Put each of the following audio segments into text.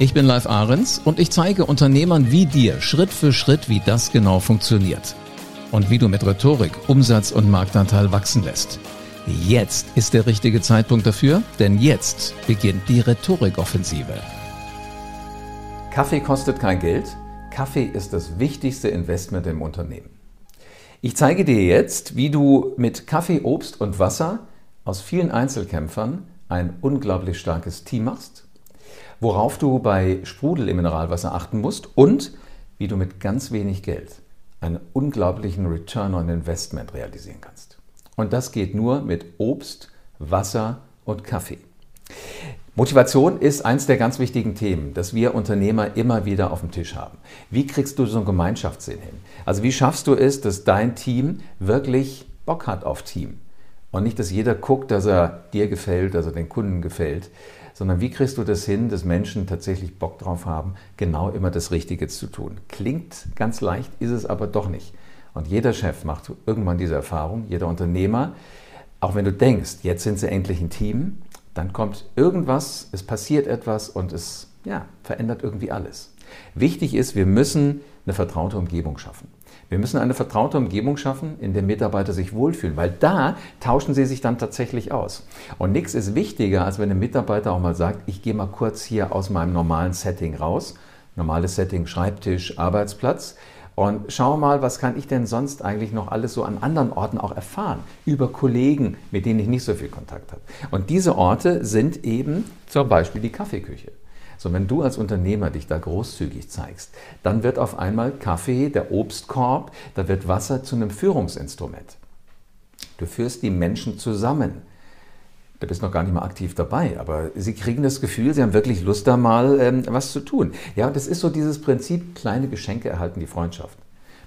Ich bin Live Ahrens und ich zeige Unternehmern wie dir Schritt für Schritt, wie das genau funktioniert. Und wie du mit Rhetorik Umsatz und Marktanteil wachsen lässt. Jetzt ist der richtige Zeitpunkt dafür, denn jetzt beginnt die Rhetorikoffensive. Kaffee kostet kein Geld. Kaffee ist das wichtigste Investment im Unternehmen. Ich zeige dir jetzt, wie du mit Kaffee, Obst und Wasser aus vielen Einzelkämpfern ein unglaublich starkes Team machst worauf du bei Sprudel im Mineralwasser achten musst und wie du mit ganz wenig Geld einen unglaublichen Return on Investment realisieren kannst. Und das geht nur mit Obst, Wasser und Kaffee. Motivation ist eins der ganz wichtigen Themen, das wir Unternehmer immer wieder auf dem Tisch haben. Wie kriegst du so einen Gemeinschaftssinn hin? Also wie schaffst du es, dass dein Team wirklich Bock hat auf Team? Und nicht, dass jeder guckt, dass er dir gefällt, dass er den Kunden gefällt, sondern wie kriegst du das hin, dass Menschen tatsächlich Bock drauf haben, genau immer das Richtige zu tun. Klingt ganz leicht, ist es aber doch nicht. Und jeder Chef macht irgendwann diese Erfahrung, jeder Unternehmer. Auch wenn du denkst, jetzt sind sie endlich ein Team, dann kommt irgendwas, es passiert etwas und es ja, verändert irgendwie alles. Wichtig ist, wir müssen eine vertraute Umgebung schaffen. Wir müssen eine vertraute Umgebung schaffen, in der Mitarbeiter sich wohlfühlen, weil da tauschen sie sich dann tatsächlich aus. Und nichts ist wichtiger, als wenn ein Mitarbeiter auch mal sagt, ich gehe mal kurz hier aus meinem normalen Setting raus. Normales Setting, Schreibtisch, Arbeitsplatz. Und schau mal, was kann ich denn sonst eigentlich noch alles so an anderen Orten auch erfahren? Über Kollegen, mit denen ich nicht so viel Kontakt habe. Und diese Orte sind eben zum Beispiel die Kaffeeküche. So, wenn du als Unternehmer dich da großzügig zeigst, dann wird auf einmal Kaffee, der Obstkorb, da wird Wasser zu einem Führungsinstrument. Du führst die Menschen zusammen. Du bist noch gar nicht mal aktiv dabei, aber sie kriegen das Gefühl, sie haben wirklich Lust, da mal ähm, was zu tun. Ja, und das ist so dieses Prinzip, kleine Geschenke erhalten die Freundschaft.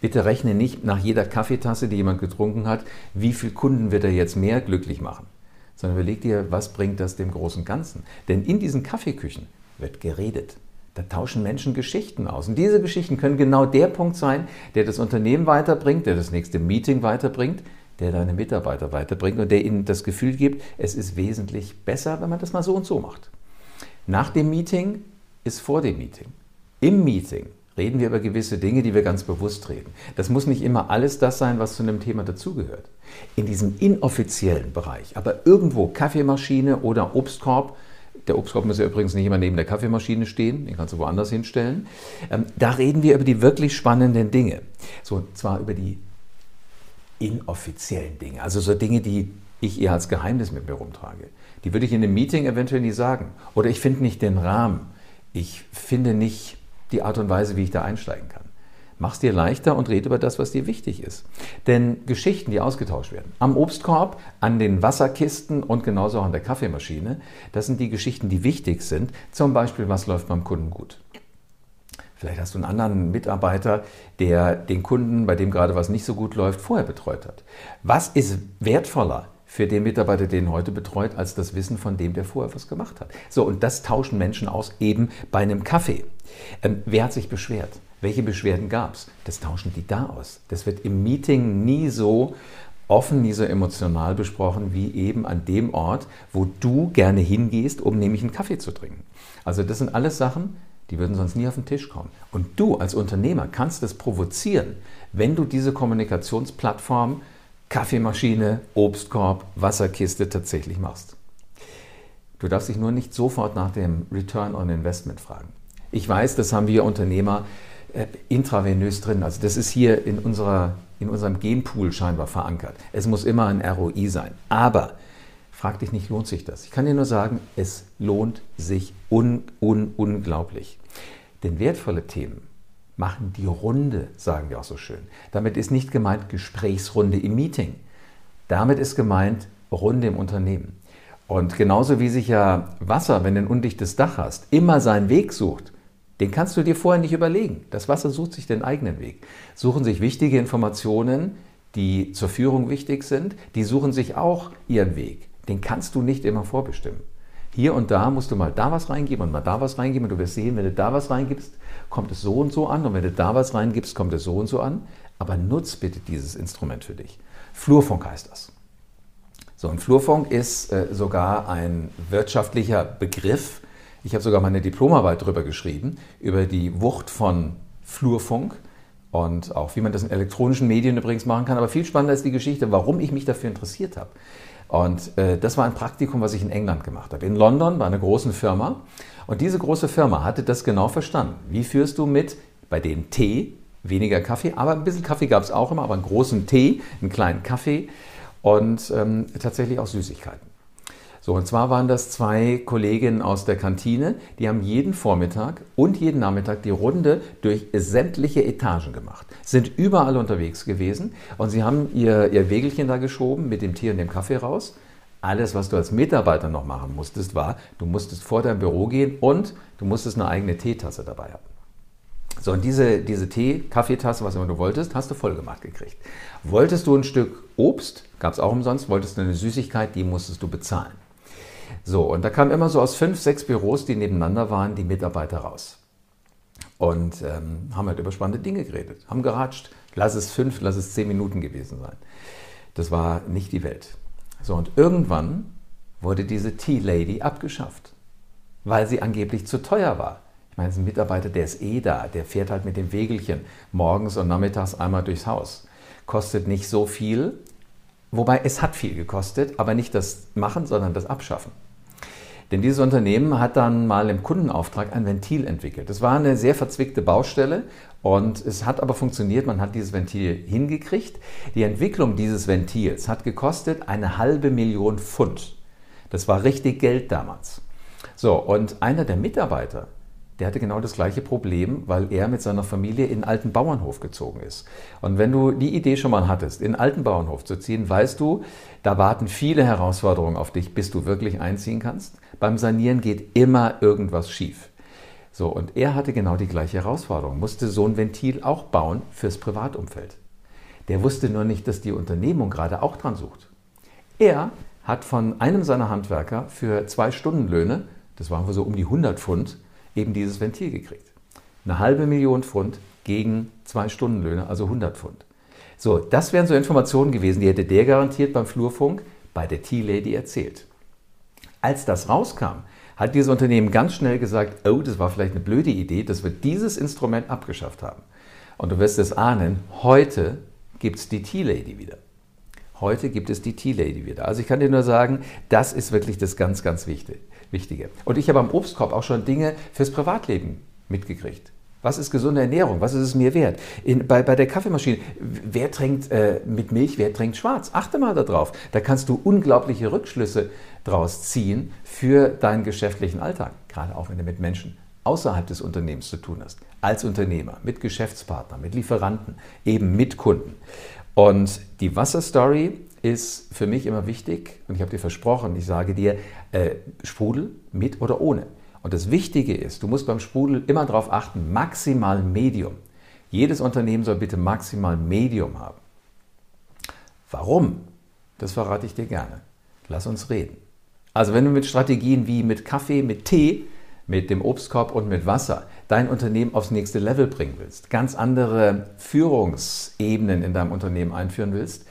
Bitte rechne nicht nach jeder Kaffeetasse, die jemand getrunken hat, wie viele Kunden wird er jetzt mehr glücklich machen, sondern überleg dir, was bringt das dem großen Ganzen. Denn in diesen Kaffeeküchen wird geredet. Da tauschen Menschen Geschichten aus. Und diese Geschichten können genau der Punkt sein, der das Unternehmen weiterbringt, der das nächste Meeting weiterbringt, der deine Mitarbeiter weiterbringt und der ihnen das Gefühl gibt, es ist wesentlich besser, wenn man das mal so und so macht. Nach dem Meeting ist vor dem Meeting. Im Meeting reden wir über gewisse Dinge, die wir ganz bewusst reden. Das muss nicht immer alles das sein, was zu einem Thema dazugehört. In diesem inoffiziellen Bereich, aber irgendwo Kaffeemaschine oder Obstkorb, der Obstkorb muss ja übrigens nicht immer neben der Kaffeemaschine stehen, den kannst du woanders hinstellen. Ähm, da reden wir über die wirklich spannenden Dinge. So, und zwar über die inoffiziellen Dinge, also so Dinge, die ich eher als Geheimnis mit mir rumtrage. Die würde ich in einem Meeting eventuell nie sagen. Oder ich finde nicht den Rahmen. Ich finde nicht die Art und Weise, wie ich da einsteigen kann. Mach's dir leichter und rede über das, was dir wichtig ist. Denn Geschichten, die ausgetauscht werden, am Obstkorb, an den Wasserkisten und genauso auch an der Kaffeemaschine, das sind die Geschichten, die wichtig sind. Zum Beispiel, was läuft beim Kunden gut? Vielleicht hast du einen anderen Mitarbeiter, der den Kunden, bei dem gerade was nicht so gut läuft, vorher betreut hat. Was ist wertvoller für den Mitarbeiter, den heute betreut, als das Wissen von dem, der vorher was gemacht hat? So, und das tauschen Menschen aus eben bei einem Kaffee. Ähm, wer hat sich beschwert? Welche Beschwerden gab es? Das tauschen die da aus. Das wird im Meeting nie so offen, nie so emotional besprochen wie eben an dem Ort, wo du gerne hingehst, um nämlich einen Kaffee zu trinken. Also das sind alles Sachen, die würden sonst nie auf den Tisch kommen. Und du als Unternehmer kannst das provozieren, wenn du diese Kommunikationsplattform Kaffeemaschine, Obstkorb, Wasserkiste tatsächlich machst. Du darfst dich nur nicht sofort nach dem Return on Investment fragen. Ich weiß, das haben wir Unternehmer äh, intravenös drin. Also das ist hier in, unserer, in unserem Genpool scheinbar verankert. Es muss immer ein ROI sein. Aber frag dich nicht, lohnt sich das? Ich kann dir nur sagen, es lohnt sich un, un, unglaublich. Denn wertvolle Themen machen die Runde, sagen wir auch so schön. Damit ist nicht gemeint Gesprächsrunde im Meeting. Damit ist gemeint Runde im Unternehmen. Und genauso wie sich ja Wasser, wenn du ein undichtes Dach hast, immer seinen Weg sucht, den kannst du dir vorher nicht überlegen. Das Wasser sucht sich den eigenen Weg. Suchen sich wichtige Informationen, die zur Führung wichtig sind, die suchen sich auch ihren Weg. Den kannst du nicht immer vorbestimmen. Hier und da musst du mal da was reingeben und mal da was reingeben und du wirst sehen, wenn du da was reingibst, kommt es so und so an und wenn du da was reingibst, kommt es so und so an. Aber nutz bitte dieses Instrument für dich. Flurfunk heißt das. So, ein Flurfunk ist äh, sogar ein wirtschaftlicher Begriff. Ich habe sogar meine Diplomarbeit darüber geschrieben, über die Wucht von Flurfunk und auch wie man das in elektronischen Medien übrigens machen kann. Aber viel spannender ist die Geschichte, warum ich mich dafür interessiert habe. Und äh, das war ein Praktikum, was ich in England gemacht habe. In London bei einer großen Firma. Und diese große Firma hatte das genau verstanden. Wie führst du mit bei denen Tee, weniger Kaffee, aber ein bisschen Kaffee gab es auch immer, aber einen großen Tee, einen kleinen Kaffee und ähm, tatsächlich auch Süßigkeiten. So, und zwar waren das zwei Kolleginnen aus der Kantine, die haben jeden Vormittag und jeden Nachmittag die Runde durch sämtliche Etagen gemacht, sind überall unterwegs gewesen und sie haben ihr, ihr Wägelchen da geschoben mit dem Tee und dem Kaffee raus. Alles, was du als Mitarbeiter noch machen musstest, war, du musstest vor dein Büro gehen und du musstest eine eigene Teetasse dabei haben. So, und diese, diese Tee, Kaffeetasse, was immer du wolltest, hast du voll gemacht gekriegt. Wolltest du ein Stück Obst, gab es auch umsonst, wolltest du eine Süßigkeit, die musstest du bezahlen. So, und da kamen immer so aus fünf, sechs Büros, die nebeneinander waren, die Mitarbeiter raus. Und ähm, haben halt über spannende Dinge geredet, haben geratscht. Lass es fünf, lass es zehn Minuten gewesen sein. Das war nicht die Welt. So, und irgendwann wurde diese Tea Lady abgeschafft, weil sie angeblich zu teuer war. Ich meine, ein Mitarbeiter, der ist eh da, der fährt halt mit dem Wägelchen morgens und nachmittags einmal durchs Haus. Kostet nicht so viel, wobei es hat viel gekostet, aber nicht das Machen, sondern das Abschaffen. Denn dieses Unternehmen hat dann mal im Kundenauftrag ein Ventil entwickelt. Das war eine sehr verzwickte Baustelle und es hat aber funktioniert. Man hat dieses Ventil hingekriegt. Die Entwicklung dieses Ventils hat gekostet eine halbe Million Pfund. Das war richtig Geld damals. So, und einer der Mitarbeiter, der hatte genau das gleiche Problem, weil er mit seiner Familie in einen alten Bauernhof gezogen ist. Und wenn du die Idee schon mal hattest, in einen alten Bauernhof zu ziehen, weißt du, da warten viele Herausforderungen auf dich, bis du wirklich einziehen kannst. Beim Sanieren geht immer irgendwas schief. So, und er hatte genau die gleiche Herausforderung, musste so ein Ventil auch bauen fürs Privatumfeld. Der wusste nur nicht, dass die Unternehmung gerade auch dran sucht. Er hat von einem seiner Handwerker für zwei Stundenlöhne, das waren wohl so um die 100 Pfund, eben dieses Ventil gekriegt. Eine halbe Million Pfund gegen zwei Stundenlöhne, also 100 Pfund. So, das wären so Informationen gewesen, die hätte der garantiert beim Flurfunk bei der Tea Lady erzählt. Als das rauskam, hat dieses Unternehmen ganz schnell gesagt, oh, das war vielleicht eine blöde Idee, dass wir dieses Instrument abgeschafft haben. Und du wirst es ahnen, heute gibt es die Tea Lady wieder. Heute gibt es die Tea Lady wieder. Also ich kann dir nur sagen, das ist wirklich das ganz, ganz Wichtige. Und ich habe am Obstkorb auch schon Dinge fürs Privatleben mitgekriegt. Was ist gesunde Ernährung? Was ist es mir wert? In, bei, bei der Kaffeemaschine, wer trinkt äh, mit Milch, wer trinkt schwarz? Achte mal darauf. Da kannst du unglaubliche Rückschlüsse draus ziehen für deinen geschäftlichen Alltag. Gerade auch wenn du mit Menschen außerhalb des Unternehmens zu tun hast. Als Unternehmer, mit Geschäftspartnern, mit Lieferanten, eben mit Kunden. Und die Wasserstory ist für mich immer wichtig und ich habe dir versprochen, ich sage dir, äh, Sprudel mit oder ohne. Und das Wichtige ist, du musst beim Sprudel immer darauf achten, maximal Medium. Jedes Unternehmen soll bitte maximal Medium haben. Warum? Das verrate ich dir gerne. Lass uns reden. Also wenn du mit Strategien wie mit Kaffee, mit Tee, mit dem Obstkorb und mit Wasser dein Unternehmen aufs nächste Level bringen willst, ganz andere Führungsebenen in deinem Unternehmen einführen willst,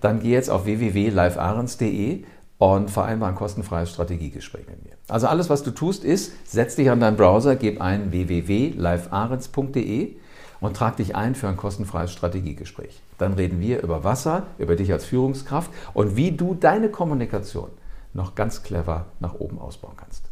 dann geh jetzt auf www.livearens.de und vereinbar ein kostenfreies Strategiegespräch mit mir. Also alles, was du tust, ist, setz dich an deinen Browser, gib ein www.livearens.de und trag dich ein für ein kostenfreies Strategiegespräch. Dann reden wir über Wasser, über dich als Führungskraft und wie du deine Kommunikation noch ganz clever nach oben ausbauen kannst.